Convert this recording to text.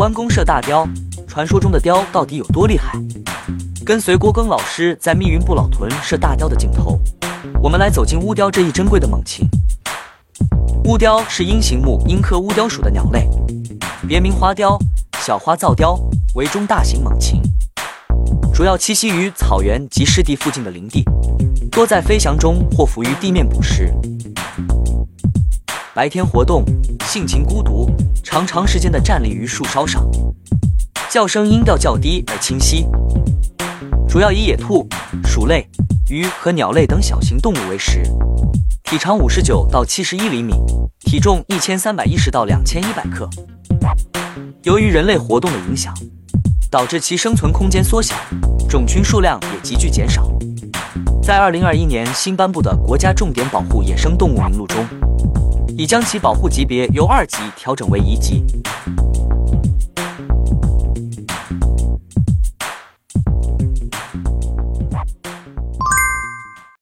弯弓射大雕，传说中的雕到底有多厉害？跟随郭庚老师在密云不老屯射大雕的镜头，我们来走进乌雕这一珍贵的猛禽。乌雕是鹰形目鹰科乌雕属的鸟类，别名花雕、小花噪雕，为中大型猛禽，主要栖息于草原及湿地附近的林地，多在飞翔中或浮于地面捕食。白天活动，性情孤独，常长时间的站立于树梢上，叫声音调较低而清晰，主要以野兔、鼠类、鱼和鸟类等小型动物为食，体长五十九到七十一厘米，体重一千三百一十到两千一百克。由于人类活动的影响，导致其生存空间缩小，种群数量也急剧减少。在二零二一年新颁布的国家重点保护野生动物名录中。已将其保护级别由二级调整为一级。